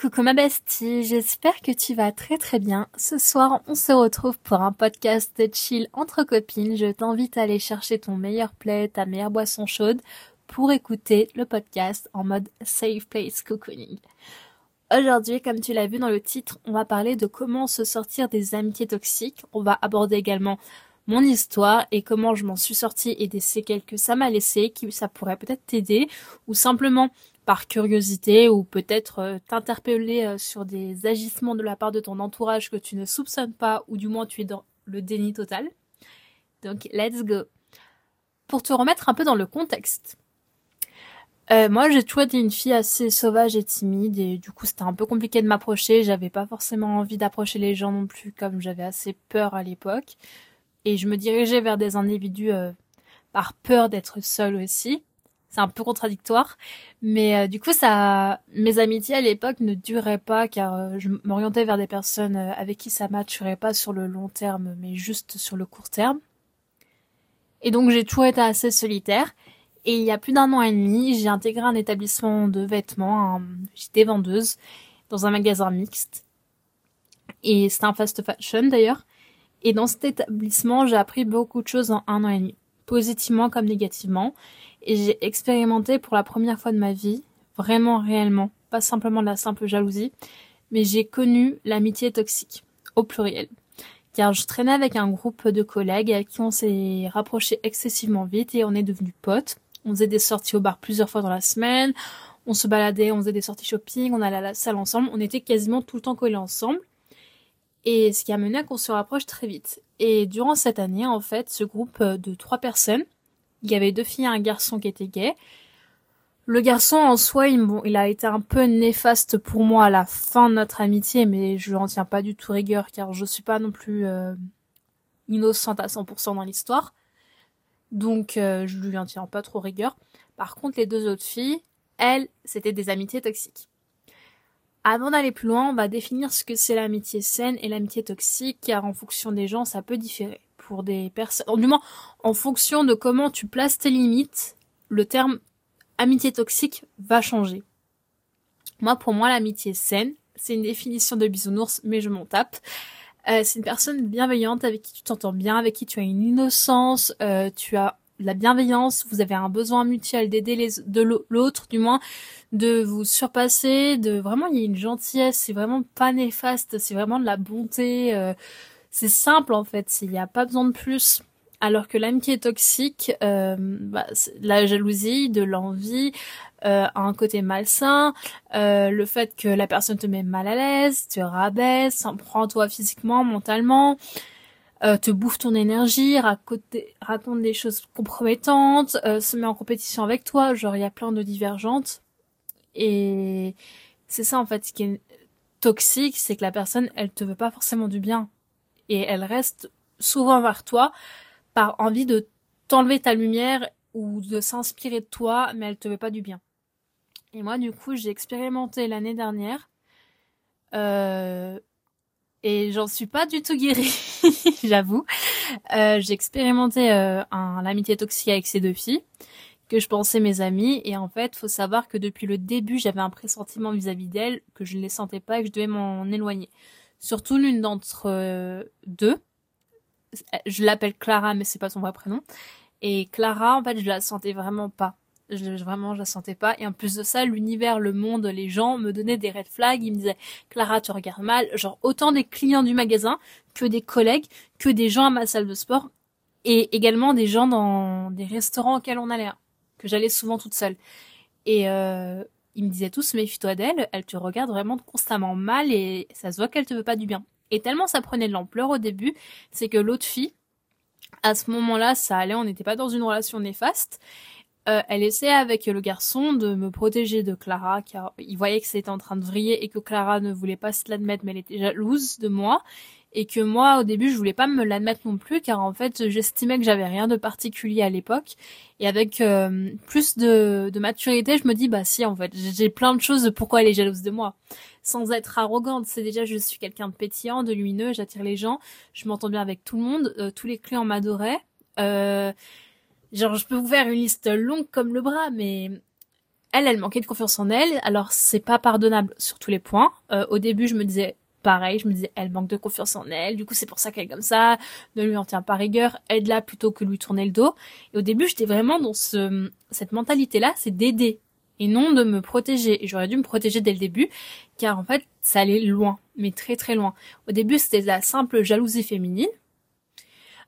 Coucou ma bestie, j'espère que tu vas très très bien. Ce soir, on se retrouve pour un podcast de chill entre copines. Je t'invite à aller chercher ton meilleur plaid, ta meilleure boisson chaude pour écouter le podcast en mode safe place cocooning. Aujourd'hui, comme tu l'as vu dans le titre, on va parler de comment se sortir des amitiés toxiques. On va aborder également mon histoire et comment je m'en suis sortie et des séquelles que ça m'a laissé, qui ça pourrait peut-être t'aider ou simplement par curiosité ou peut-être euh, t'interpeller euh, sur des agissements de la part de ton entourage que tu ne soupçonnes pas ou du moins tu es dans le déni total. Donc let's go. Pour te remettre un peu dans le contexte. Euh, moi j'ai toujours été une fille assez sauvage et timide et du coup c'était un peu compliqué de m'approcher. J'avais pas forcément envie d'approcher les gens non plus comme j'avais assez peur à l'époque. Et je me dirigeais vers des individus par peur d'être seule aussi c'est un peu contradictoire. Mais euh, du coup, ça, mes amitiés à l'époque ne duraient pas car euh, je m'orientais vers des personnes euh, avec qui ça matcherait pas sur le long terme, mais juste sur le court terme. Et donc, j'ai toujours été assez solitaire. Et il y a plus d'un an et demi, j'ai intégré un établissement de vêtements. J'étais vendeuse dans un magasin mixte. Et c'était un fast fashion d'ailleurs. Et dans cet établissement, j'ai appris beaucoup de choses en un an et demi, positivement comme négativement et j'ai expérimenté pour la première fois de ma vie, vraiment réellement, pas simplement de la simple jalousie, mais j'ai connu l'amitié toxique, au pluriel. Car je traînais avec un groupe de collègues avec qui on s'est rapproché excessivement vite et on est devenus potes. On faisait des sorties au bar plusieurs fois dans la semaine, on se baladait, on faisait des sorties shopping, on allait à la salle ensemble, on était quasiment tout le temps collés ensemble. Et ce qui a mené à qu'on se rapproche très vite. Et durant cette année, en fait, ce groupe de trois personnes il y avait deux filles et un garçon qui étaient gays. Le garçon en soi, il, a été un peu néfaste pour moi à la fin de notre amitié, mais je n'en tiens pas du tout rigueur car je suis pas non plus euh, innocente à 100% dans l'histoire. Donc euh, je lui en tiens pas trop rigueur. Par contre, les deux autres filles, elles, c'était des amitiés toxiques. Avant d'aller plus loin, on va définir ce que c'est l'amitié saine et l'amitié toxique, car en fonction des gens, ça peut différer pour des personnes, du moins en fonction de comment tu places tes limites, le terme amitié toxique va changer. Moi, pour moi, l'amitié saine, c'est une définition de bisounours, mais je m'en tape. Euh, c'est une personne bienveillante avec qui tu t'entends bien, avec qui tu as une innocence, euh, tu as la bienveillance, vous avez un besoin mutuel d'aider les de l'autre, du moins de vous surpasser, de vraiment il y a une gentillesse, c'est vraiment pas néfaste, c'est vraiment de la bonté. Euh, c'est simple en fait, il n'y a pas besoin de plus. Alors que l'amitié toxique, euh, bah, la jalousie, de l'envie, euh, un côté malsain, euh, le fait que la personne te met mal à l'aise, te rabaisse, s'en prend toi physiquement, mentalement, euh, te bouffe ton énergie, raconte, raconte des choses compromettantes, euh, se met en compétition avec toi, genre il y a plein de divergentes. Et c'est ça en fait ce qui est toxique, c'est que la personne, elle te veut pas forcément du bien et elle reste souvent vers toi par envie de t'enlever ta lumière ou de s'inspirer de toi, mais elle te veut pas du bien. Et moi, du coup, j'ai expérimenté l'année dernière. Euh, et j'en suis pas du tout guérie, j'avoue. Euh, j'ai expérimenté euh, l'amitié toxique avec ces deux filles que je pensais mes amies et en fait, faut savoir que depuis le début, j'avais un pressentiment vis-à-vis d'elles que je ne les sentais pas et que je devais m'en éloigner surtout l'une d'entre euh, deux. Je l'appelle Clara, mais c'est pas son vrai prénom. Et Clara, en fait, je la sentais vraiment pas. Je, vraiment, je la sentais pas. Et en plus de ça, l'univers, le monde, les gens me donnaient des red flags. Ils me disaient, Clara, tu regardes mal. Genre, autant des clients du magasin que des collègues, que des gens à ma salle de sport. Et également des gens dans des restaurants auxquels on allait, hein, que j'allais souvent toute seule. Et euh, ils me disaient tous méfie-toi d'elle, elle te regarde vraiment constamment mal et ça se voit qu'elle te veut pas du bien. Et tellement ça prenait de l'ampleur au début, c'est que l'autre fille, à ce moment-là, ça allait, on n'était pas dans une relation néfaste. Euh, elle essayait avec le garçon de me protéger de Clara, car il voyait que c'était en train de vriller et que Clara ne voulait pas se l'admettre, mais elle était jalouse de moi et que moi au début je voulais pas me l'admettre non plus car en fait j'estimais que j'avais rien de particulier à l'époque et avec euh, plus de, de, maturité je me dis bah si en fait j'ai plein de choses de pourquoi elle est jalouse de moi sans être arrogante c'est déjà je suis quelqu'un de pétillant de lumineux j'attire les gens je m'entends bien avec tout le monde euh, tous les clients m'adoraient euh, genre je peux vous faire une liste longue comme le bras mais elle, elle manquait de confiance en elle. Alors c'est pas pardonnable sur tous les points. Euh, au début, je me disais pareil, je me disais elle manque de confiance en elle. Du coup, c'est pour ça qu'elle est comme ça. Ne lui en tient pas rigueur. Aide-la plutôt que lui tourner le dos. Et au début, j'étais vraiment dans ce cette mentalité-là, c'est d'aider et non de me protéger. Et j'aurais dû me protéger dès le début, car en fait, ça allait loin, mais très très loin. Au début, c'était la simple jalousie féminine.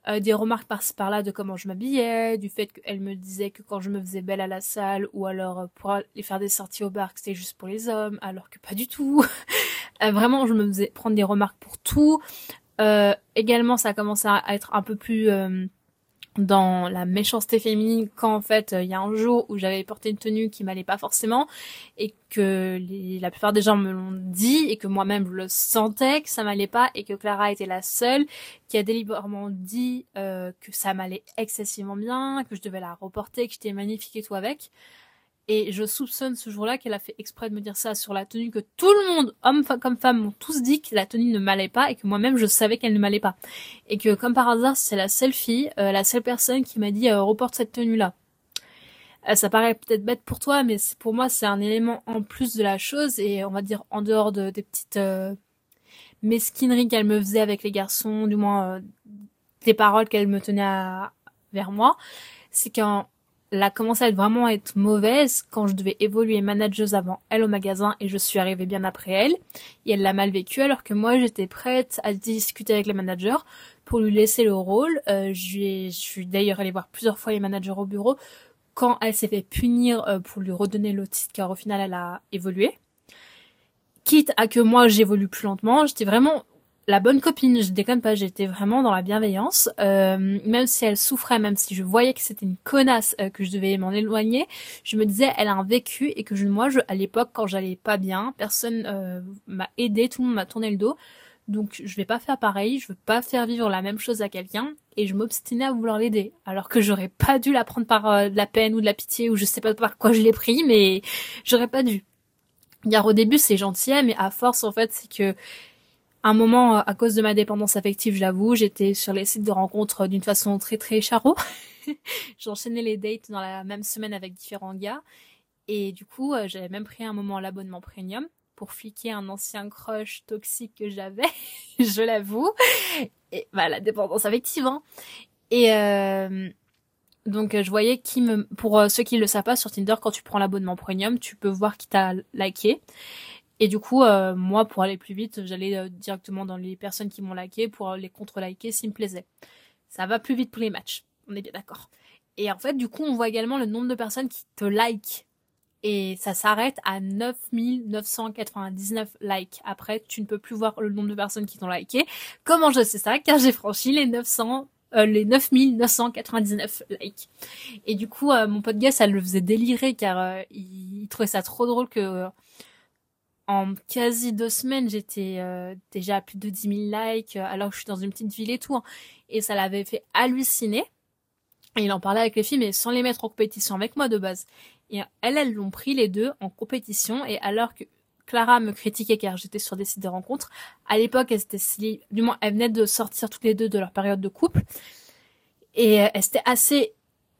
Euh, des remarques par-ci par-là de comment je m'habillais, du fait qu'elle me disait que quand je me faisais belle à la salle ou alors euh, pour aller faire des sorties au bar, que c'était juste pour les hommes, alors que pas du tout. Euh, vraiment, je me faisais prendre des remarques pour tout. également, ça a commencé à être un peu plus dans la méchanceté féminine quand en fait il y a un jour où j'avais porté une tenue qui m'allait pas forcément et que la plupart des gens me l'ont dit et que moi-même je le sentais que ça m'allait pas et que Clara était la seule qui a délibérément dit euh, que ça m'allait excessivement bien, que je devais la reporter, que j'étais magnifique et tout avec. Et je soupçonne ce jour-là qu'elle a fait exprès de me dire ça sur la tenue que tout le monde, homme comme femme, m'ont tous dit que la tenue ne m'allait pas et que moi-même je savais qu'elle ne m'allait pas. Et que comme par hasard, c'est la seule fille, euh, la seule personne qui m'a dit euh, reporte cette tenue-là. Euh, ça paraît peut-être bête pour toi, mais pour moi c'est un élément en plus de la chose et on va dire en dehors de, des petites mesquineries qu'elle me faisait avec les garçons, du moins des paroles qu'elle me tenait à, vers moi, c'est qu'en elle a commencé à être vraiment être mauvaise quand je devais évoluer manageuse avant elle au magasin et je suis arrivée bien après elle. Et elle l'a mal vécu alors que moi j'étais prête à discuter avec les managers pour lui laisser le rôle. Euh, je, suis d'ailleurs allée voir plusieurs fois les managers au bureau quand elle s'est fait punir euh, pour lui redonner le titre car au final elle a évolué. Quitte à que moi j'évolue plus lentement, j'étais vraiment la bonne copine, je déconne pas, j'étais vraiment dans la bienveillance, euh, même si elle souffrait, même si je voyais que c'était une connasse, euh, que je devais m'en éloigner, je me disais elle a un vécu et que je, moi, je, à l'époque, quand j'allais pas bien, personne euh, m'a aidé, tout le monde m'a tourné le dos, donc je vais pas faire pareil, je veux pas faire vivre la même chose à quelqu'un et je m'obstinais à vouloir l'aider, alors que j'aurais pas dû la prendre par de la peine ou de la pitié ou je sais pas par quoi je l'ai pris, mais j'aurais pas dû. Car au début c'est gentil, mais à force en fait c'est que un moment, euh, à cause de ma dépendance affective, j'avoue, j'étais sur les sites de rencontres d'une façon très très charo. J'enchaînais les dates dans la même semaine avec différents gars. Et du coup, euh, j'avais même pris un moment l'abonnement premium pour fliquer un ancien crush toxique que j'avais, je l'avoue. Et bah la dépendance affective. Hein. Et euh, donc je voyais qui me, pour ceux qui le savent pas sur Tinder, quand tu prends l'abonnement premium, tu peux voir qui t'a liké. Et du coup, euh, moi, pour aller plus vite, j'allais euh, directement dans les personnes qui m'ont liké pour les contre-liker s'ils me plaisaient. Ça va plus vite pour les matchs, on est bien d'accord. Et en fait, du coup, on voit également le nombre de personnes qui te like. Et ça s'arrête à 9999 likes. Après, tu ne peux plus voir le nombre de personnes qui t'ont liké. Comment je sais ça? Car j'ai franchi les 900 euh, les 9999 likes. Et du coup, mon pote gars, ça le faisait délirer car il, il, trouvait ça trop drôle que en quasi deux semaines, j'étais euh, déjà à plus de 10 000 likes, euh, alors que je suis dans une petite ville et tout. Hein. et ça l'avait fait halluciner. Et il en parlait avec les filles, mais sans les mettre en compétition avec moi de base. Et elles, elles l'ont pris les deux en compétition. Et alors que Clara me critiquait car j'étais sur des sites de rencontres, à l'époque, elles étaient du moins, elles venaient de sortir toutes les deux de leur période de couple. Et euh, elles étaient assez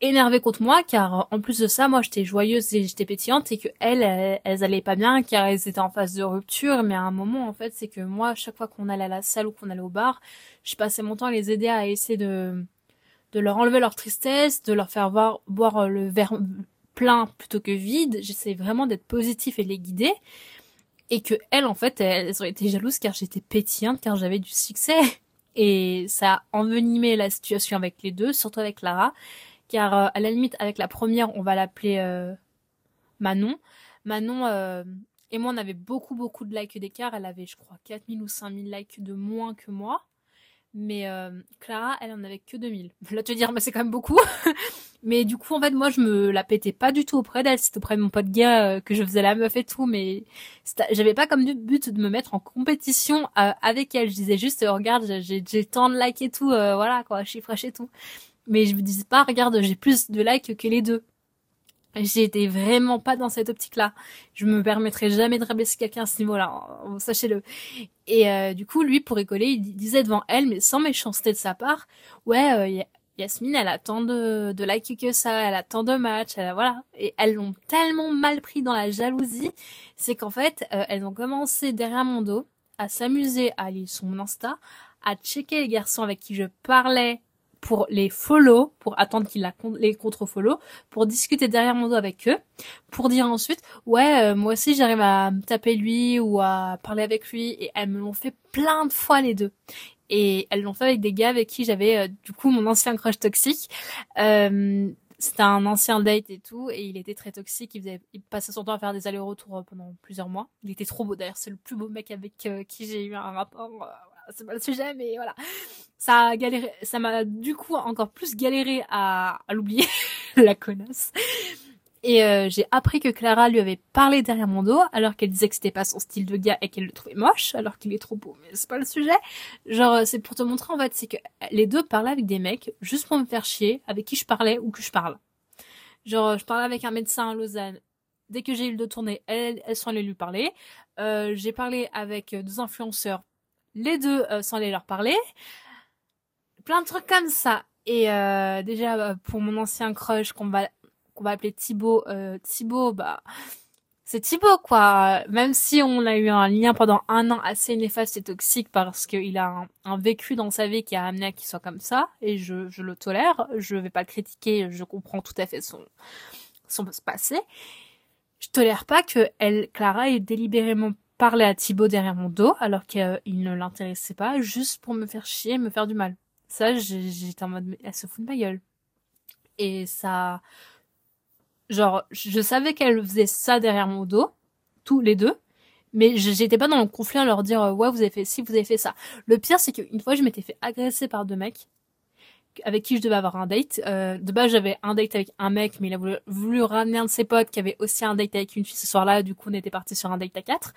énervée contre moi car en plus de ça moi j'étais joyeuse et j'étais pétillante et que elles, elles, allaient pas bien car elles étaient en phase de rupture. Mais à un moment en fait c'est que moi chaque fois qu'on allait à la salle ou qu'on allait au bar je passais mon temps à les aider à essayer de de leur enlever leur tristesse de leur faire voir boire le verre plein plutôt que vide. J'essayais vraiment d'être positif et de les guider. Et que elles en fait elles ont été jalouses car j'étais pétillante car j'avais du succès. Et ça a envenimé la situation avec les deux surtout avec Lara car euh, à la limite avec la première on va l'appeler euh, Manon. Manon euh, et moi on avait beaucoup beaucoup de likes d'écart, elle avait je crois 4000 ou 5000 likes de moins que moi. Mais Clara, elle en avait que 2000. Là te dire mais c'est quand même beaucoup. mais du coup en fait moi je me la pétais pas du tout auprès d'elle, c'était auprès de mon pote gars que je faisais la meuf et tout mais j'avais pas comme but de me mettre en compétition avec elle. Je disais juste regarde, j'ai tant de likes et tout voilà quoi, chiffre et tout mais je me disais pas, regarde, j'ai plus de likes que les deux. J'étais vraiment pas dans cette optique-là. Je me permettrais jamais de rabaisser quelqu'un à ce niveau-là, hein, sachez-le. Et euh, du coup, lui, pour rigoler, il disait devant elle, mais sans méchanceté de sa part, ouais, euh, Yasmine, elle a tant de, de likes que ça, elle a tant de matchs, elle a, voilà. Et elles l'ont tellement mal pris dans la jalousie, c'est qu'en fait, euh, elles ont commencé derrière mon dos à s'amuser à aller sur mon Insta, à checker les garçons avec qui je parlais pour les follow, pour attendre qu'ils les contre-follow, pour discuter derrière mon dos avec eux, pour dire ensuite, ouais, euh, moi aussi j'arrive à me taper lui ou à parler avec lui, et elles me l'ont fait plein de fois les deux. Et elles l'ont fait avec des gars avec qui j'avais euh, du coup mon ancien crush toxique. Euh, c'était un ancien date et tout, et il était très toxique. Il, faisait, il passait son temps à faire des allers-retours pendant plusieurs mois. Il était trop beau d'ailleurs. C'est le plus beau mec avec qui j'ai eu un rapport c'est pas le sujet, mais voilà. Ça a galéré, ça m'a du coup encore plus galéré à, à l'oublier, la connasse. Et euh, j'ai appris que Clara lui avait parlé derrière mon dos, alors qu'elle disait que c'était pas son style de gars et qu'elle le trouvait moche, alors qu'il est trop beau, mais c'est pas le sujet. Genre, c'est pour te montrer en fait, c'est que les deux parlaient avec des mecs juste pour me faire chier, avec qui je parlais ou que je parle. Genre, je parlais avec un médecin à Lausanne. Dès que j'ai eu le dos tourné, elles, elles sont allées lui parler. Euh, j'ai parlé avec deux influenceurs les deux euh, sans les leur parler. Plein de trucs comme ça. Et euh, déjà euh, pour mon ancien crush qu'on va qu'on va appeler Thibaut, Thibaut, bah c'est Thibaut quoi. Même si on a eu un lien pendant un an assez néfaste et toxique parce qu'il a un, vécu dans sa vie qui a amené à qu'il soit comme ça et je, je le tolère. Je vais pas le critiquer. Je comprends tout à fait son son passé. Je tolère pas que elle, Clara, ait délibérément parler à Thibaut derrière mon dos alors qu'il ne l'intéressait pas, juste pour me faire chier, me faire du mal. Ça, j'étais en mode, elle se fout de ma gueule. Et ça, genre, je savais qu'elle faisait ça derrière mon dos, tous les deux, mais j'étais pas dans le conflit à leur dire, ouais, vous avez fait ci, vous avez fait ça. Le pire, c'est qu'une fois, je m'étais fait agresser par deux mecs avec qui je devais avoir un date. Euh, de base, j'avais un date avec un mec, mais il a voulu, ramener un de ses potes qui avait aussi un date avec une fille ce soir-là. Du coup, on était parti sur un date à quatre.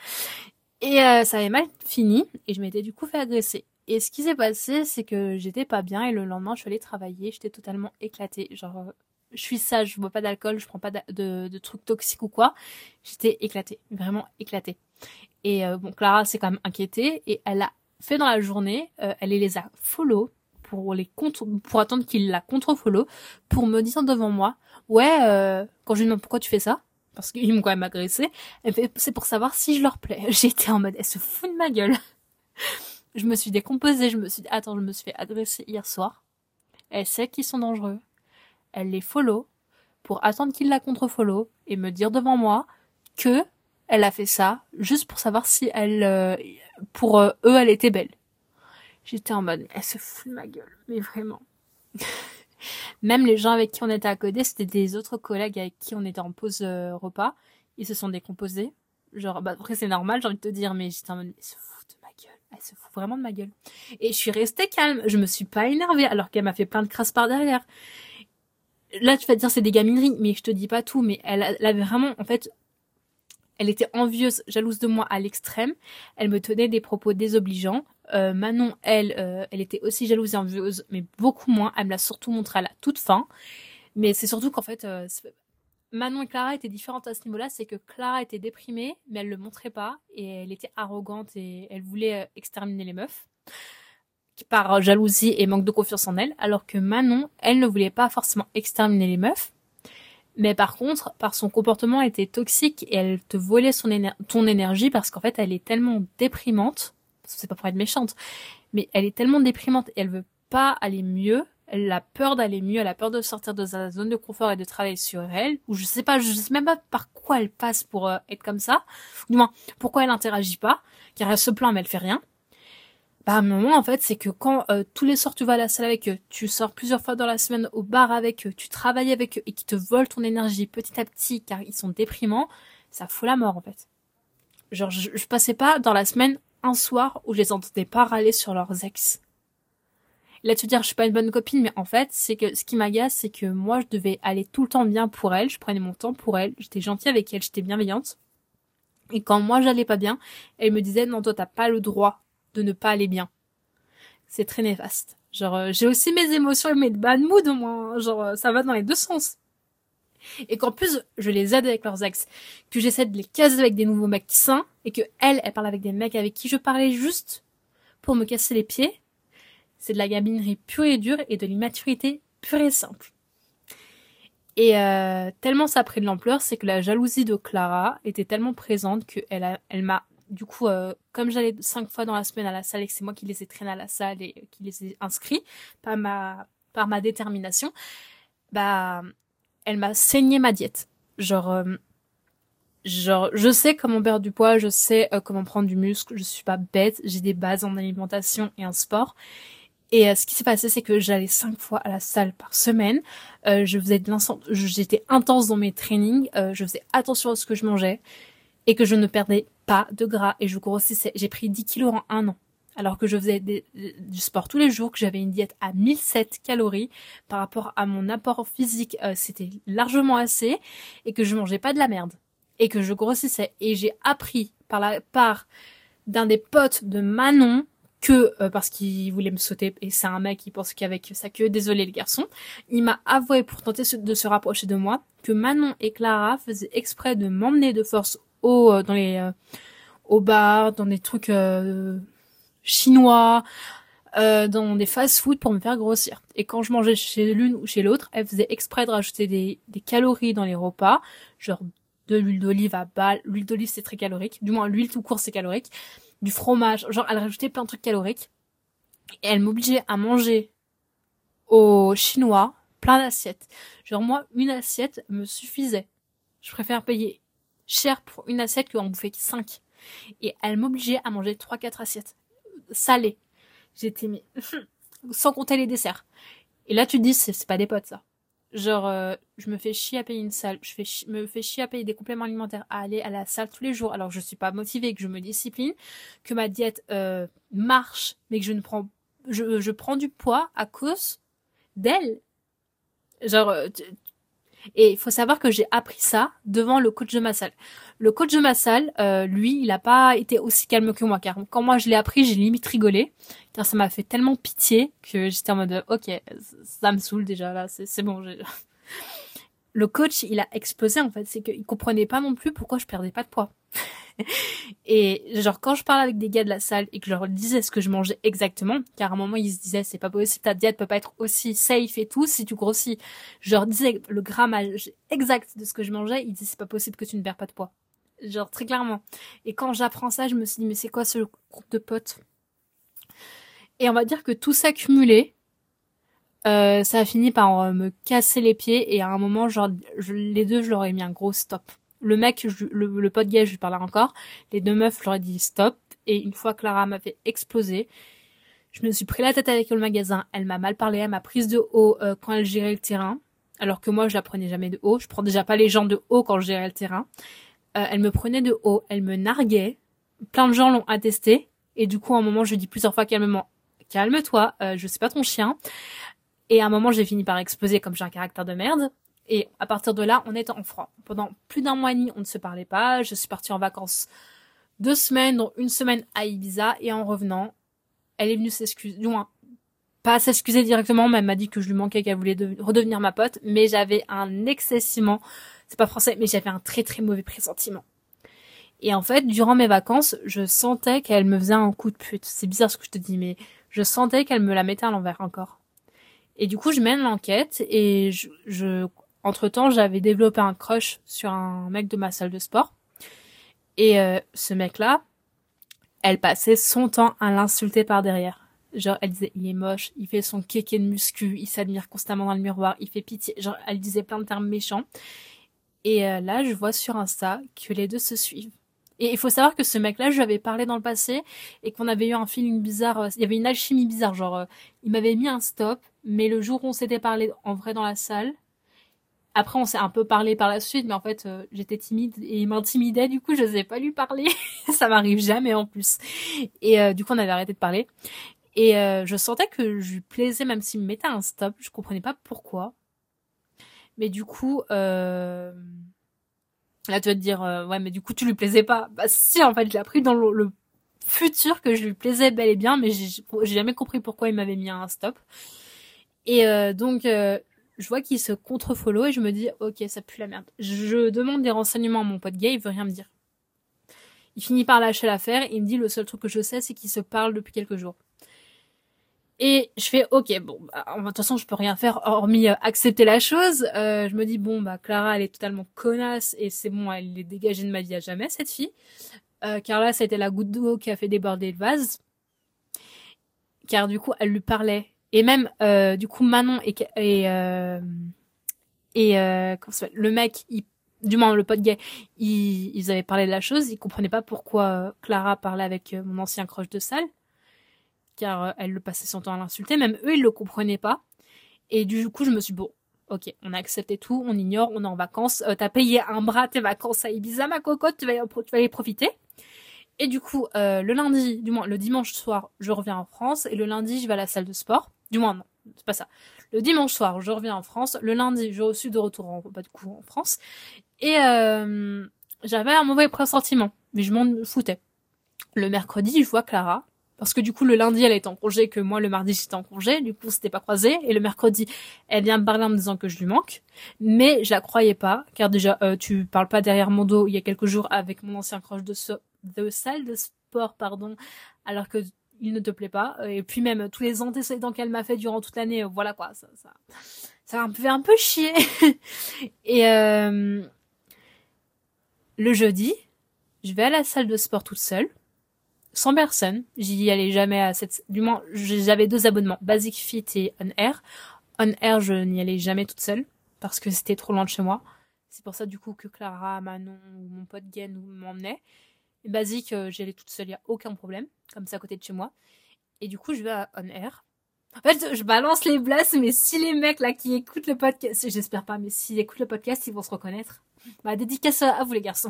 Et euh, ça avait mal fini, et je m'étais du coup fait agresser. Et ce qui s'est passé, c'est que j'étais pas bien, et le lendemain, je suis allée travailler, j'étais totalement éclatée. Genre, euh, je suis sage, je bois pas d'alcool, je prends pas de, de, trucs toxiques ou quoi. J'étais éclatée, vraiment éclatée. Et bon, Clara s'est quand même inquiétée, et elle a fait dans la journée, elle les a follow pour les contre pour attendre qu'il la contre-follow pour me dire devant moi ouais euh, quand je lui demande pourquoi tu fais ça parce qu'ils m'ont quand même agressé c'est pour savoir si je leur plais. J'étais en mode elle se fout de ma gueule. Je me suis décomposée je me suis dit attends je me suis fait agresser hier soir. Elle sait qu'ils sont dangereux. Elle les follow pour attendre qu'il la contre-follow et me dire devant moi que elle a fait ça juste pour savoir si elle euh, pour euh, eux elle était belle J'étais en mode, elle se fout de ma gueule, mais vraiment. Même les gens avec qui on était à côté, c'était des autres collègues avec qui on était en pause euh, repas. Ils se sont décomposés. Genre, bah après c'est normal, j'ai envie de te dire, mais j'étais en mode, elle se fout de ma gueule. Elle se fout vraiment de ma gueule. Et je suis restée calme. Je me suis pas énervée alors qu'elle m'a fait plein de crasses par derrière. Là, tu vas te dire c'est des gamineries, mais je te dis pas tout. Mais elle, elle avait vraiment, en fait, elle était envieuse, jalouse de moi à l'extrême. Elle me tenait des propos désobligeants. Euh, Manon, elle, euh, elle était aussi jalouse et envieuse, mais beaucoup moins. Elle me l'a surtout montré à la toute fin. Mais c'est surtout qu'en fait, euh, Manon et Clara étaient différentes à ce niveau-là. C'est que Clara était déprimée, mais elle le montrait pas. Et elle était arrogante et elle voulait exterminer les meufs par jalousie et manque de confiance en elle. Alors que Manon, elle ne voulait pas forcément exterminer les meufs. Mais par contre, par son comportement, elle était toxique et elle te volait son ton énergie parce qu'en fait, elle est tellement déprimante c'est pas pour être méchante, mais elle est tellement déprimante et elle veut pas aller mieux. Elle a peur d'aller mieux, elle a peur de sortir de sa zone de confort et de travailler sur elle. Ou je sais pas, je sais même pas par quoi elle passe pour euh, être comme ça. Du moins, pourquoi elle interagit pas, car elle se plaint mais elle fait rien. Bah, à un en fait, c'est que quand euh, tous les soirs tu vas à la salle avec eux, tu sors plusieurs fois dans la semaine au bar avec eux, tu travailles avec eux et qui te volent ton énergie petit à petit car ils sont déprimants, ça fout la mort en fait. Genre, je, je passais pas dans la semaine un soir où je les entendais pas râler sur leurs ex. Là, tu dire, je suis pas une bonne copine, mais en fait, c'est que ce qui m'agace, c'est que moi, je devais aller tout le temps bien pour elle, je prenais mon temps pour elle, j'étais gentille avec elle, j'étais bienveillante. Et quand moi, j'allais pas bien, elle me disait, non, toi, t'as pas le droit de ne pas aller bien. C'est très néfaste. Genre, euh, j'ai aussi mes émotions et mes bad mood, moi. Genre, euh, ça va dans les deux sens et qu'en plus je les aide avec leurs ex, que j'essaie de les caser avec des nouveaux mecs sains et que elle, elle parle avec des mecs avec qui je parlais juste pour me casser les pieds, c'est de la gabinerie pure et dure et de l'immaturité pur et simple. Et euh, tellement ça a pris de l'ampleur, c'est que la jalousie de Clara était tellement présente qu'elle elle m'a du coup, euh, comme j'allais cinq fois dans la semaine à la salle et que c'est moi qui les ai traînés à la salle et qui les ai inscrits par ma par ma détermination, bah elle m'a saigné ma diète. Genre euh, genre je sais comment perdre du poids, je sais comment prendre du muscle, je suis pas bête, j'ai des bases en alimentation et en sport et euh, ce qui s'est passé, c'est que j'allais cinq fois à la salle par semaine. Euh, je faisais de j'étais intense dans mes trainings. Euh, je faisais attention à ce que je mangeais et que je ne perdais pas de gras et je grossissais. J'ai pris 10 kilos en un an. Alors que je faisais du sport tous les jours, que j'avais une diète à 1007 calories par rapport à mon apport physique, euh, c'était largement assez et que je mangeais pas de la merde et que je grossissais. Et j'ai appris par la part d'un des potes de Manon que euh, parce qu'il voulait me sauter et c'est un mec qui pense qu'avec sa queue, désolé le garçon, il m'a avoué pour tenter de se rapprocher de moi que Manon et Clara faisaient exprès de m'emmener de force au euh, dans les euh, au bar, dans des trucs chinois, dans des fast-food pour me faire grossir. Et quand je mangeais chez l'une ou chez l'autre, elle faisait exprès de rajouter des, des calories dans les repas, genre de l'huile d'olive à balle. L'huile d'olive c'est très calorique, du moins l'huile tout court c'est calorique du fromage, genre elle rajoutait plein de trucs caloriques. Et elle m'obligeait à manger au chinois plein d'assiettes. Genre moi, une assiette me suffisait. Je préfère payer cher pour une assiette en bouffer cinq. Et elle m'obligeait à manger trois, quatre assiettes salées. J'étais mis sans compter les desserts. Et là tu te dis c'est pas des potes ça. Genre, euh, je me fais chier à payer une salle, je fais me fais chier à payer des compléments alimentaires, à aller à la salle tous les jours, alors je suis pas motivée, que je me discipline, que ma diète euh, marche, mais que je ne prends, je, je prends du poids à cause d'elle. Genre, euh, et il faut savoir que j'ai appris ça devant le coach de ma salle. Le coach de ma salle, euh, lui, il a pas été aussi calme que moi, car quand moi je l'ai appris, j'ai limite rigolé, car ça m'a fait tellement pitié que j'étais en mode, ok, ça me saoule déjà là, c'est bon. Le coach, il a explosé en fait, c'est qu'il comprenait pas non plus pourquoi je perdais pas de poids. et genre quand je parlais avec des gars de la salle et que je leur disais ce que je mangeais exactement, car à un moment ils se disaient c'est pas possible, ta diète peut pas être aussi safe et tout si tu grossis. Je leur disais le grammage exact de ce que je mangeais, ils disaient c'est pas possible que tu ne perds pas de poids. Genre très clairement. Et quand j'apprends ça, je me suis dit mais c'est quoi ce groupe de potes? Et on va dire que tout ça cumulé, euh, ça a fini par euh, me casser les pieds et à un moment genre les deux je leur ai mis un gros stop le mec, le, pote gay, je lui parlais encore. Les deux meufs, je leur ai dit stop. Et une fois Clara m'a fait exploser, je me suis pris la tête avec le magasin. Elle m'a mal parlé, elle m'a prise de haut euh, quand elle gérait le terrain. Alors que moi, je la prenais jamais de haut. Je prends déjà pas les gens de haut quand je gérais le terrain. Euh, elle me prenait de haut, elle me narguait. Plein de gens l'ont attesté. Et du coup, à un moment, je dis plusieurs fois calmement, calme-toi, euh, je sais pas ton chien. Et à un moment, j'ai fini par exploser comme j'ai un caractère de merde. Et à partir de là, on était en froid. Pendant plus d'un mois et demi, on ne se parlait pas. Je suis partie en vacances deux semaines, dont une semaine à Ibiza. Et en revenant, elle est venue s'excuser, du moins, pas s'excuser directement, mais elle m'a dit que je lui manquais, qu'elle voulait redevenir ma pote. Mais j'avais un excessivement, c'est pas français, mais j'avais un très très mauvais pressentiment. Et en fait, durant mes vacances, je sentais qu'elle me faisait un coup de pute. C'est bizarre ce que je te dis, mais je sentais qu'elle me la mettait à l'envers encore. Et du coup, je mène l'enquête et je, je entre temps, j'avais développé un crush sur un mec de ma salle de sport. Et euh, ce mec-là, elle passait son temps à l'insulter par derrière. Genre, elle disait, il est moche, il fait son kéké de muscu, il s'admire constamment dans le miroir, il fait pitié. Genre, elle disait plein de termes méchants. Et euh, là, je vois sur Insta que les deux se suivent. Et il faut savoir que ce mec-là, je lui avais parlé dans le passé et qu'on avait eu un feeling bizarre. Euh, il y avait une alchimie bizarre. Genre, il m'avait mis un stop, mais le jour où on s'était parlé en vrai dans la salle, après, on s'est un peu parlé par la suite, mais en fait, euh, j'étais timide et il m'intimidait, du coup, je n'osais pas lui parler. ça m'arrive jamais en plus. Et euh, du coup, on avait arrêté de parler. Et euh, je sentais que je lui plaisais, même s'il me mettait un stop. Je comprenais pas pourquoi. Mais du coup, là, tu vas te dire, ouais, mais du coup, tu lui plaisais pas. Bah si, en fait, je l'ai appris dans le, futur que je lui plaisais bel et bien, mais j'ai jamais compris pourquoi il m'avait mis un stop. Et donc, je vois qu'il se contre-follow et je me dis, ok, ça pue la merde. Je demande des renseignements à mon pote gay, il veut rien me dire. Il finit par lâcher l'affaire et il me dit, le seul truc que je sais, c'est qu'il se parle depuis quelques jours. Et je fais ok bon bah, de toute façon je peux rien faire hormis euh, accepter la chose. Euh, je me dis bon bah Clara elle est totalement connasse et c'est bon elle est dégagée de ma vie à jamais cette fille. Euh, car là c'était la goutte d'eau qui a fait déborder le vase. Car du coup elle lui parlait et même euh, du coup Manon et et euh, et le mec il du moins le pote gay, ils, ils avaient parlé de la chose, ils comprenaient pas pourquoi Clara parlait avec mon ancien croche de salle car euh, elle le passait son temps à l'insulter. Même eux, ils le comprenaient pas. Et du coup, je me suis dit, bon, ok, on a accepté tout, on ignore, on est en vacances. Euh, T'as payé un bras tes vacances à Ibiza, ma cocotte, tu vas, tu vas y profiter. Et du coup, euh, le lundi, du moins le dimanche soir, je reviens en France. Et le lundi, je vais à la salle de sport. Du moins, non, c'est pas ça. Le dimanche soir, je reviens en France. Le lundi, je suis de retour en, pas de coup, en France. Et euh, j'avais un mauvais pressentiment, mais je m'en foutais. Le mercredi, je vois Clara parce que du coup le lundi elle est en congé que moi le mardi j'étais en congé. Du coup c'était pas croisé et le mercredi elle vient me parler en me disant que je lui manque. Mais je la croyais pas. Car déjà euh, tu parles pas derrière mon dos il y a quelques jours avec mon ancien croche de, de salle de sport pardon alors que il ne te plaît pas. Et puis même tous les antécédents qu'elle m'a fait durant toute l'année euh, voilà quoi ça ça ça me fait un peu chier. Et euh, le jeudi je vais à la salle de sport toute seule sans personne. J'y allais jamais à cette, du moins, j'avais deux abonnements, Basic Fit et On Air. On Air, je n'y allais jamais toute seule parce que c'était trop loin de chez moi. C'est pour ça, du coup, que Clara, Manon ou mon pote Guen m'emmenaient. Basic, euh, j'y allais toute seule, y a aucun problème. Comme ça, à côté de chez moi. Et du coup, je vais à On Air. En fait, je balance les blasts, mais si les mecs là qui écoutent le podcast, j'espère pas, mais s'ils écoutent le podcast, ils vont se reconnaître. Bah, dédicace à vous les garçons.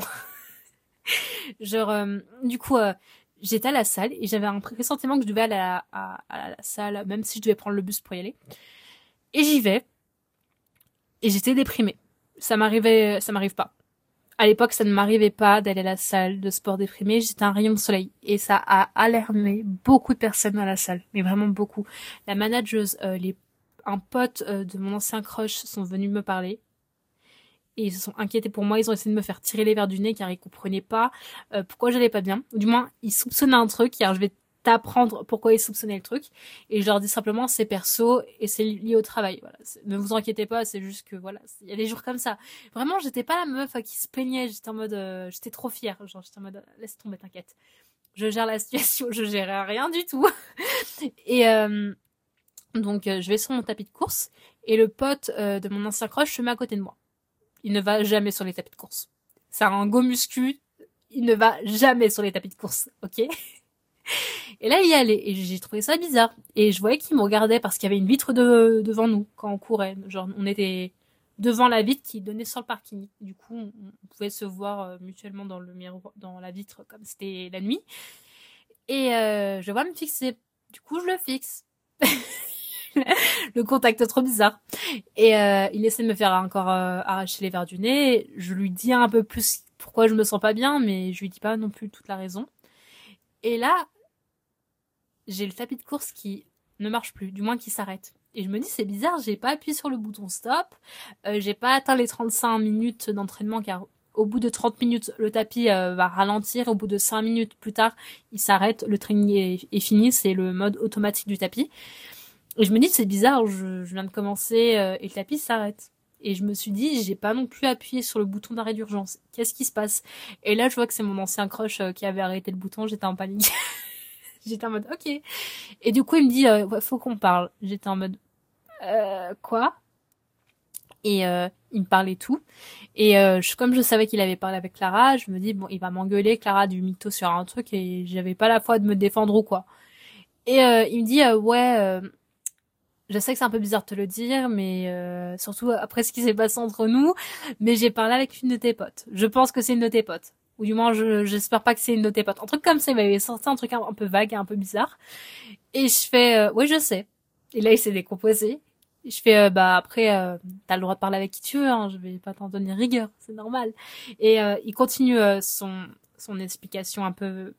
Genre, euh, du coup, euh, j'étais à la salle et j'avais un pressentiment que je devais aller à la, salle, même si je devais prendre le bus pour y aller. Et j'y vais. Et j'étais déprimée. Ça m'arrivait, ça m'arrive pas. À l'époque, ça ne m'arrivait pas d'aller à la salle de sport déprimée. J'étais un rayon de soleil. Et ça a alarmé beaucoup de personnes dans la salle. Mais vraiment beaucoup. La manageuse, euh, les, un pote euh, de mon ancien crush sont venus me parler et ils se sont inquiétés pour moi. Ils ont essayé de me faire tirer les verres du nez car ils comprenaient pas euh, pourquoi j'allais pas bien. Du moins, ils soupçonnaient un truc car je vais t'apprendre pourquoi ils soupçonnaient le truc. Et je leur dis simplement c'est perso et c'est lié au travail. Voilà. Ne vous inquiétez pas, c'est juste que voilà, il y a des jours comme ça. Vraiment, j'étais pas la meuf qui se plaignait. J'étais en mode, euh, j'étais trop fière. Genre, j'étais en mode laisse tomber, t'inquiète. Je gère la situation, je gérais rien du tout. et euh, donc, je vais sur mon tapis de course et le pote de mon ancien crush se met à côté de moi il ne va jamais sur les tapis de course. C'est un go muscu, il ne va jamais sur les tapis de course, ok? Et là, il y allait, et j'ai trouvé ça bizarre. Et je voyais qu'il me regardait parce qu'il y avait une vitre de, devant nous quand on courait. Genre, on était devant la vitre qui donnait sur le parking. Du coup, on, pouvait se voir euh, mutuellement dans le miroir, dans la vitre comme c'était la nuit. Et euh, je vois me fixer. Du coup, je le fixe. le contact trop bizarre. Et euh, il essaie de me faire encore euh, arracher les verres du nez. Je lui dis un peu plus pourquoi je me sens pas bien, mais je lui dis pas non plus toute la raison. Et là, j'ai le tapis de course qui ne marche plus, du moins qui s'arrête. Et je me dis c'est bizarre, j'ai pas appuyé sur le bouton stop, euh, j'ai pas atteint les 35 minutes d'entraînement car au bout de 30 minutes, le tapis va ralentir. Au bout de 5 minutes plus tard, il s'arrête. Le training est, est fini. C'est le mode automatique du tapis. Et je me dis, c'est bizarre, je, je, viens de commencer euh, et le tapis s'arrête. Et je me suis dit, j'ai pas non plus appuyé sur le bouton d'arrêt d'urgence. Qu'est-ce qui se passe? Et là, je vois que c'est mon ancien crush euh, qui avait arrêté le bouton. J'étais en panique. J'étais en mode, ok. Et du coup, il me dit, euh, faut qu'on parle. J'étais en mode, euh, quoi? Et il me parlait tout. Et je, comme je savais qu'il avait parlé avec Clara, je me dis, bon, il va m'engueuler, Clara, du mytho sur un truc. Et j'avais pas la foi de me défendre ou quoi. Et il me dit, ouais je sais que c'est un peu bizarre de te le dire, mais euh, surtout après ce qui s'est passé entre nous, mais j'ai parlé avec une de tes potes. Je pense que c'est une de tes potes. Ou du moins, j'espère pas que c'est une de tes potes. Un truc comme ça, il m'avait sorti un truc un, peu vague, un peu bizarre. Et je fais, euh, oui, je sais. Et là, il s'est décomposé. Je fais, euh, bah après, euh, t'as le droit de parler avec qui tu veux, hein, je vais pas t'en donner rigueur, c'est normal. Et il continue son, son explication un peu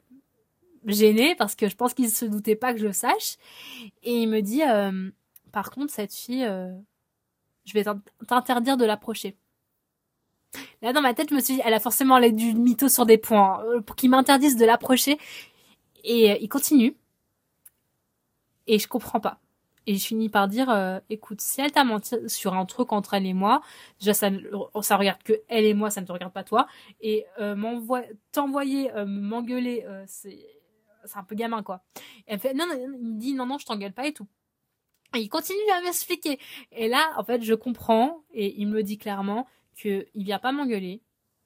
gêné parce que je pense qu'il se doutait pas que je le sache. Et il me dit, par contre, cette fille, euh, je vais t'interdire de l'approcher. Là, dans ma tête, je me suis dit, elle a forcément l'aide du mytho sur des points, euh, pour qu'il m'interdise de l'approcher. Et euh, il continue. Et je comprends pas. Et je finis par dire, euh, écoute, si elle t'a menti sur un truc entre elle et moi, déjà ça, ça regarde que elle et moi, ça ne te regarde pas toi. Et euh, t'envoyer, euh, m'engueuler, c'est, c'est un peu gamin quoi. Et elle fait, non, non, il me dit, non, non, je t'engueule pas et tout. Il continue à m'expliquer. Et là, en fait, je comprends et il me dit clairement que il vient pas m'engueuler.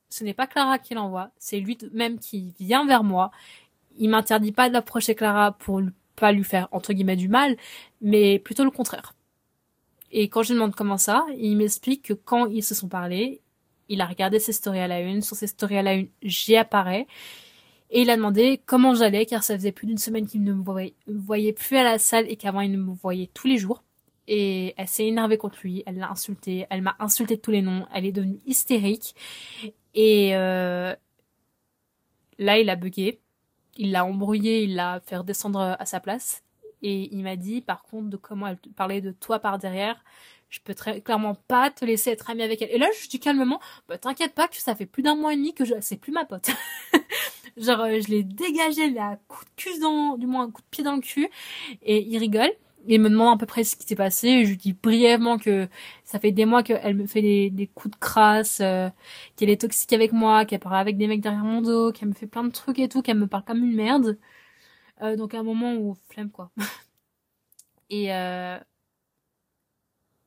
Ce n'est pas Clara qui l'envoie, c'est lui-même qui vient vers moi. Il m'interdit pas d'approcher Clara pour pas lui faire entre guillemets du mal, mais plutôt le contraire. Et quand je demande comment ça, il m'explique que quand ils se sont parlé, il a regardé ses stories à la une, sur ses stories à la une, j'y apparais, et il a demandé comment j'allais, car ça faisait plus d'une semaine qu'il ne me voyait, plus à la salle et qu'avant il me voyait tous les jours. Et elle s'est énervée contre lui, elle l'a insulté, elle m'a insulté de tous les noms, elle est devenue hystérique. Et euh, là, il a bugué il l'a embrouillé, il l'a fait descendre à sa place. Et il m'a dit, par contre, de comment elle parlait de toi par derrière, je peux très clairement pas te laisser être ami avec elle. Et là, je dis calmement, bah t'inquiète pas que ça fait plus d'un mois et demi que je, c'est plus ma pote. Genre, euh, je l'ai dégagé, il a coup de cul dans, du moins un coup de pied dans le cul, et il rigole il me demande à peu près ce qui s'est passé. je lui dis brièvement que ça fait des mois qu'elle me fait des, des coups de crasse, euh, qu'elle est toxique avec moi, qu'elle parle avec des mecs derrière mon dos, qu'elle me fait plein de trucs et tout, qu'elle me parle comme une merde. Euh, donc à un moment où flemme quoi. et euh,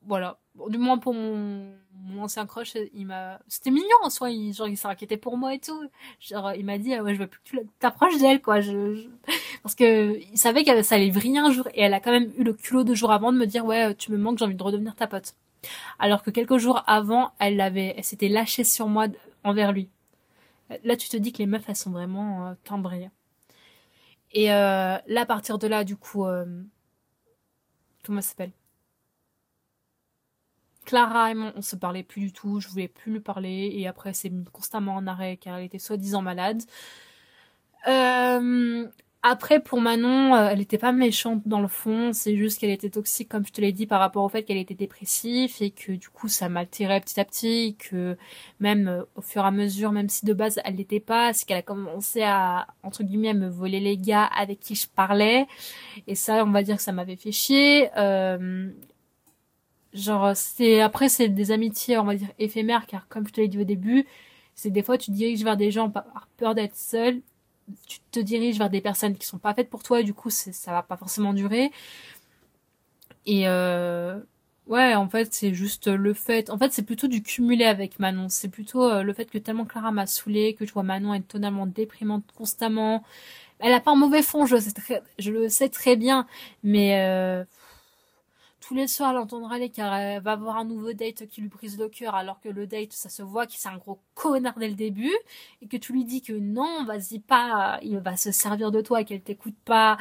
voilà. du moins pour mon, mon ancien crush, il m'a, c'était mignon en soi. Il, genre il s'est inquiété pour moi et tout. Genre il m'a dit ah ouais je veux plus que tu t'approches d'elle quoi. je parce que il savait que ça allait vriller un jour et elle a quand même eu le culot deux jours avant de me dire ouais tu me manques j'ai envie de redevenir ta pote alors que quelques jours avant elle l'avait elle s'était lâchée sur moi envers lui là tu te dis que les meufs elles sont vraiment euh, timbrées et euh, là à partir de là du coup euh, comment ça s'appelle? Clara et moi, on se parlait plus du tout, je voulais plus lui parler, et après, c'est constamment en arrêt car elle était soi-disant malade. Euh, après, pour Manon, euh, elle était pas méchante dans le fond, c'est juste qu'elle était toxique, comme je te l'ai dit, par rapport au fait qu'elle était dépressive et que du coup ça m'altérait petit à petit, que même euh, au fur et à mesure, même si de base elle l'était pas, c'est qu'elle a commencé à, entre guillemets, me voler les gars avec qui je parlais. Et ça, on va dire que ça m'avait fait chier. Genre, c'est, après c'est des amitiés, on va dire, éphémères, car comme je te l'ai dit au début, c'est des fois tu diriges vers des gens par peur d'être seul tu te diriges vers des personnes qui sont pas faites pour toi du coup ça va pas forcément durer. Et euh, ouais en fait c'est juste le fait en fait c'est plutôt du cumulé avec Manon. C'est plutôt euh, le fait que tellement Clara m'a saoulé que tu vois Manon est totalement déprimante constamment. Elle a pas un mauvais fond je, je le sais très bien mais euh, tous les soirs, elle entendra les car elle va avoir un nouveau date qui lui brise le cœur, alors que le date, ça se voit qu'il c'est un gros connard dès le début, et que tu lui dis que non, vas-y pas, il va se servir de toi qu'elle t'écoute pas.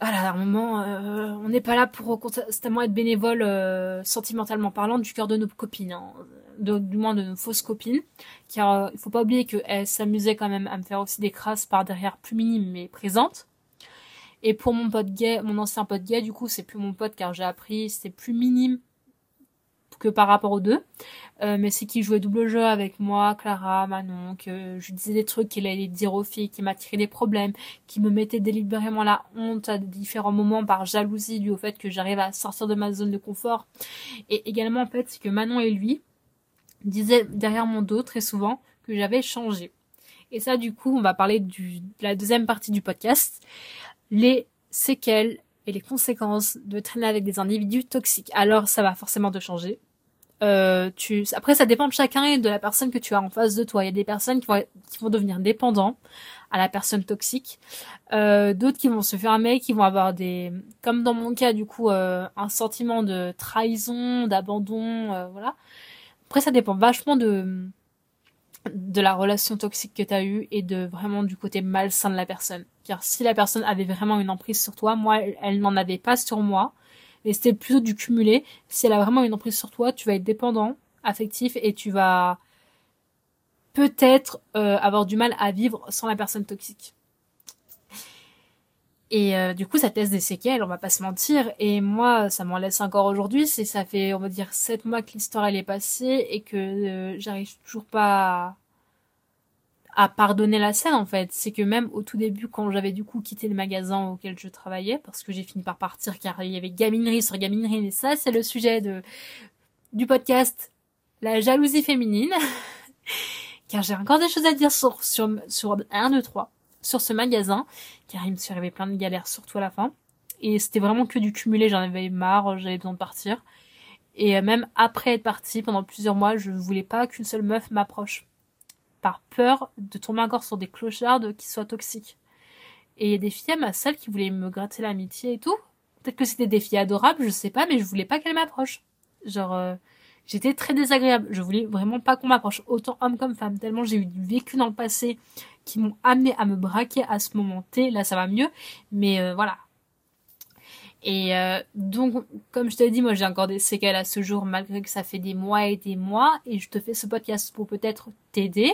Voilà, à un moment, euh, on n'est pas là pour constamment être bénévole, euh, sentimentalement parlant, du cœur de nos copines, hein, du moins de nos fausses copines, car euh, il faut pas oublier qu'elle s'amusait quand même à me faire aussi des crasses par derrière plus minimes mais présentes. Et pour mon pote gay, mon ancien pote gay, du coup, c'est plus mon pote car j'ai appris, c'est plus minime que par rapport aux deux. Euh, mais c'est qui jouait double jeu avec moi, Clara, Manon, que je disais des trucs qu'il allait dire aux filles, qui m'attirait des problèmes, qui me mettait délibérément la honte à différents moments par jalousie dû au fait que j'arrive à sortir de ma zone de confort. Et également, en fait, c'est que Manon et lui disaient derrière mon dos très souvent que j'avais changé. Et ça, du coup, on va parler de la deuxième partie du podcast les séquelles et les conséquences de traîner avec des individus toxiques. Alors ça va forcément te changer. Euh, tu... Après ça dépend de chacun et de la personne que tu as en face de toi. Il y a des personnes qui vont, qui vont devenir dépendants à la personne toxique. Euh, D'autres qui vont se fermer, qui vont avoir des... Comme dans mon cas du coup, euh, un sentiment de trahison, d'abandon, euh, voilà. Après ça dépend vachement de de la relation toxique que tu as eue et de vraiment du côté malsain de la personne. Car si la personne avait vraiment une emprise sur toi, moi, elle, n'en avait pas sur moi. Et c'était plutôt du cumulé. Si elle a vraiment une emprise sur toi, tu vas être dépendant, affectif, et tu vas peut-être euh, avoir du mal à vivre sans la personne toxique. Et euh, du coup, ça teste des séquelles, on va pas se mentir. Et moi, ça m'en laisse encore aujourd'hui. C'est ça fait, on va dire, sept mois que l'histoire elle est passée et que euh, j'arrive toujours pas à pardonner la scène en fait. C'est que même au tout début, quand j'avais du coup quitté le magasin auquel je travaillais, parce que j'ai fini par partir car il y avait gaminerie sur gaminerie, et ça c'est le sujet de du podcast, la jalousie féminine. car j'ai encore des choses à dire sur sur sur un de trois sur ce magasin, car il me suis arrivé plein de galères surtout à la fin. Et c'était vraiment que du cumulé, j'en avais marre, j'avais besoin de partir. Et même après être partie pendant plusieurs mois, je voulais pas qu'une seule meuf m'approche par peur de tomber encore sur des clochards qui soient toxiques. Et il y a des filles à ma salle qui voulaient me gratter l'amitié et tout. Peut-être que c'était des filles adorables, je sais pas, mais je voulais pas qu'elles m'approchent. Genre, euh, j'étais très désagréable. Je voulais vraiment pas qu'on m'approche, autant homme comme femme, tellement j'ai eu du vécu dans le passé qui m'ont amené à me braquer à ce moment T. Là, ça va mieux, mais euh, voilà. Et euh, donc, comme je t'ai dit, moi j'ai encore des séquelles à ce jour, malgré que ça fait des mois et des mois. Et je te fais ce podcast pour peut-être t'aider,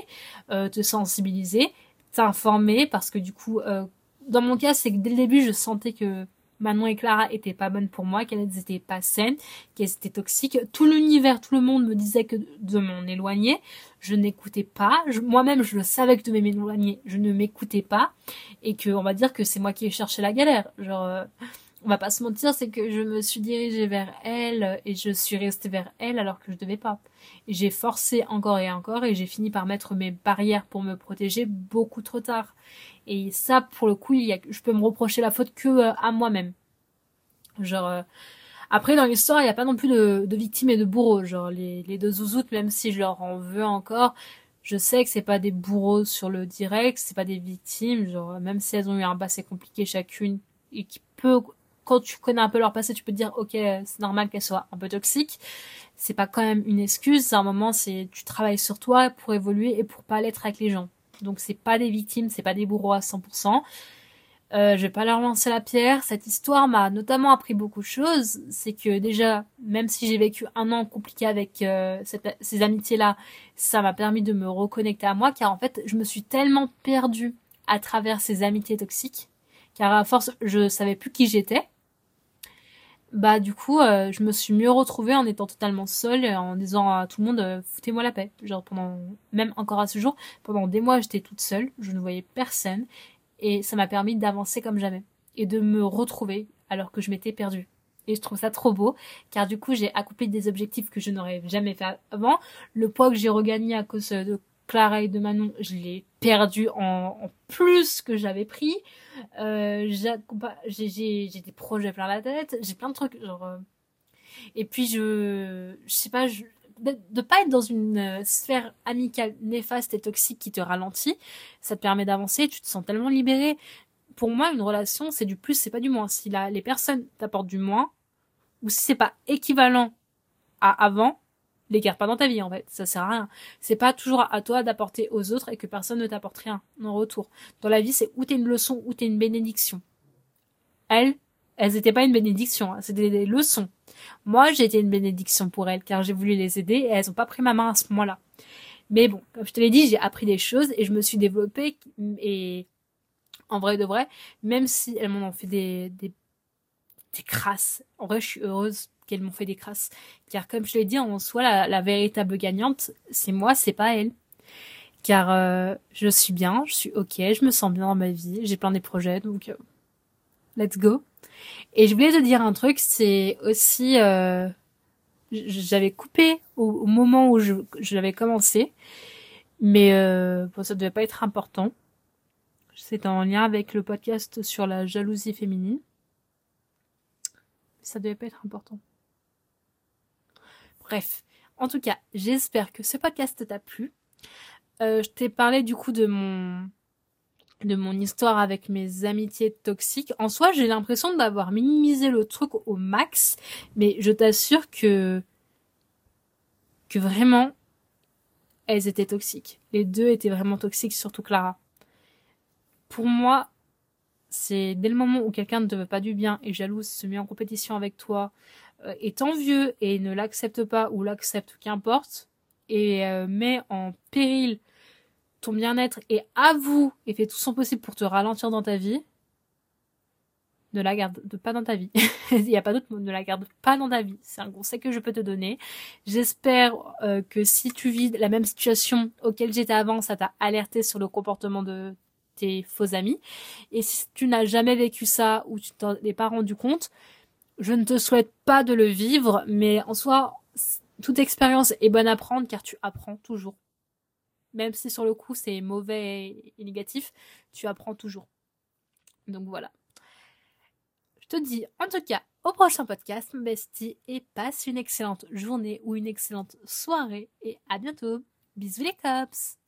euh, te sensibiliser, t'informer, parce que du coup, euh, dans mon cas, c'est que dès le début, je sentais que Manon et Clara étaient pas bonnes pour moi, qu'elles étaient pas saines, qu'elles étaient toxiques. Tout l'univers, tout le monde me disait que de m'en éloigner. Je n'écoutais pas. Moi-même, je savais que de m'éloigner, je ne m'écoutais pas. Et que, on va dire que c'est moi qui ai cherché la galère. Genre, on va pas se mentir, c'est que je me suis dirigée vers elle et je suis restée vers elle alors que je devais pas. J'ai forcé encore et encore et j'ai fini par mettre mes barrières pour me protéger beaucoup trop tard. Et ça, pour le coup, il y a, je peux me reprocher la faute que euh, à moi-même. Genre, euh, après dans l'histoire, il n'y a pas non plus de, de, victimes et de bourreaux. Genre les, les deux zouzoutes, même si je leur en veux encore, je sais que c'est pas des bourreaux sur le direct, c'est pas des victimes. Genre même si elles ont eu un passé compliqué chacune et qui peut quand tu connais un peu leur passé, tu peux te dire ok, c'est normal qu'elle soit un peu toxique. C'est pas quand même une excuse. C'est un moment, c'est tu travailles sur toi pour évoluer et pour pas l'être avec les gens. Donc c'est pas des victimes, c'est pas des bourreaux à 100%. Euh, je vais pas leur lancer la pierre. Cette histoire m'a notamment appris beaucoup de choses. C'est que déjà, même si j'ai vécu un an compliqué avec euh, ces amitiés-là, ça m'a permis de me reconnecter à moi, car en fait, je me suis tellement perdue à travers ces amitiés toxiques, car à force, je savais plus qui j'étais bah du coup euh, je me suis mieux retrouvée en étant totalement seule en disant à tout le monde euh, foutez-moi la paix. Genre pendant même encore à ce jour pendant des mois j'étais toute seule je ne voyais personne et ça m'a permis d'avancer comme jamais et de me retrouver alors que je m'étais perdue. Et je trouve ça trop beau car du coup j'ai accompli des objectifs que je n'aurais jamais fait avant. Le poids que j'ai regagné à cause de Clara et de Manon, je l'ai perdu en, plus que j'avais pris. Euh, j'ai des projets plein la tête, j'ai plein de trucs genre. Euh, et puis je, je sais pas, je, de, de pas être dans une euh, sphère amicale néfaste et toxique qui te ralentit, ça te permet d'avancer, tu te sens tellement libéré. Pour moi, une relation, c'est du plus, c'est pas du moins. Si la, les personnes t'apportent du moins, ou si c'est pas équivalent à avant, les garde pas dans ta vie en fait, ça sert à rien. C'est pas toujours à toi d'apporter aux autres et que personne ne t'apporte rien en retour. Dans la vie, c'est ou t'es une leçon ou t'es une bénédiction. Elles, elles étaient pas une bénédiction, hein, c'était des leçons. Moi, j'ai été une bénédiction pour elles car j'ai voulu les aider et elles ont pas pris ma main à ce moment-là. Mais bon, comme je te l'ai dit, j'ai appris des choses et je me suis développée et en vrai de vrai, même si elles m'ont fait des, des, des crasses, en vrai, je suis heureuse qu'elles m'ont fait des crasses. Car comme je l'ai dit, en soi, la, véritable gagnante, c'est moi, c'est pas elle. Car euh, je suis bien, je suis ok, je me sens bien dans ma vie, j'ai plein des projets, donc euh, let's go. Et je voulais te dire un truc, c'est aussi, euh, j'avais coupé au, moment où je, l'avais commencé, mais bon, ça devait pas être important. C'est en lien avec le podcast sur la jalousie féminine. Ça devait pas être important. Bref, en tout cas, j'espère que ce podcast t'a plu. Euh, je t'ai parlé du coup de mon de mon histoire avec mes amitiés toxiques. En soi, j'ai l'impression d'avoir minimisé le truc au max, mais je t'assure que que vraiment elles étaient toxiques. Les deux étaient vraiment toxiques, surtout Clara. Pour moi, c'est dès le moment où quelqu'un ne te veut pas du bien et jalouse, se met en compétition avec toi, est envieux et ne l'accepte pas ou l'accepte, qu'importe, et euh, met en péril ton bien-être et avoue et fait tout son possible pour te ralentir dans ta vie, ne la garde pas dans ta vie. Il n'y a pas d'autre mot, ne la garde pas dans ta vie. C'est un conseil que je peux te donner. J'espère euh, que si tu vis la même situation auquel j'étais avant, ça t'a alerté sur le comportement de tes faux amis. Et si tu n'as jamais vécu ça ou tu t'en es pas rendu compte, je ne te souhaite pas de le vivre, mais en soi, toute expérience est bonne à prendre car tu apprends toujours. Même si sur le coup c'est mauvais et négatif, tu apprends toujours. Donc voilà. Je te dis en tout cas au prochain podcast, bestie, et passe une excellente journée ou une excellente soirée. Et à bientôt. Bisous les cops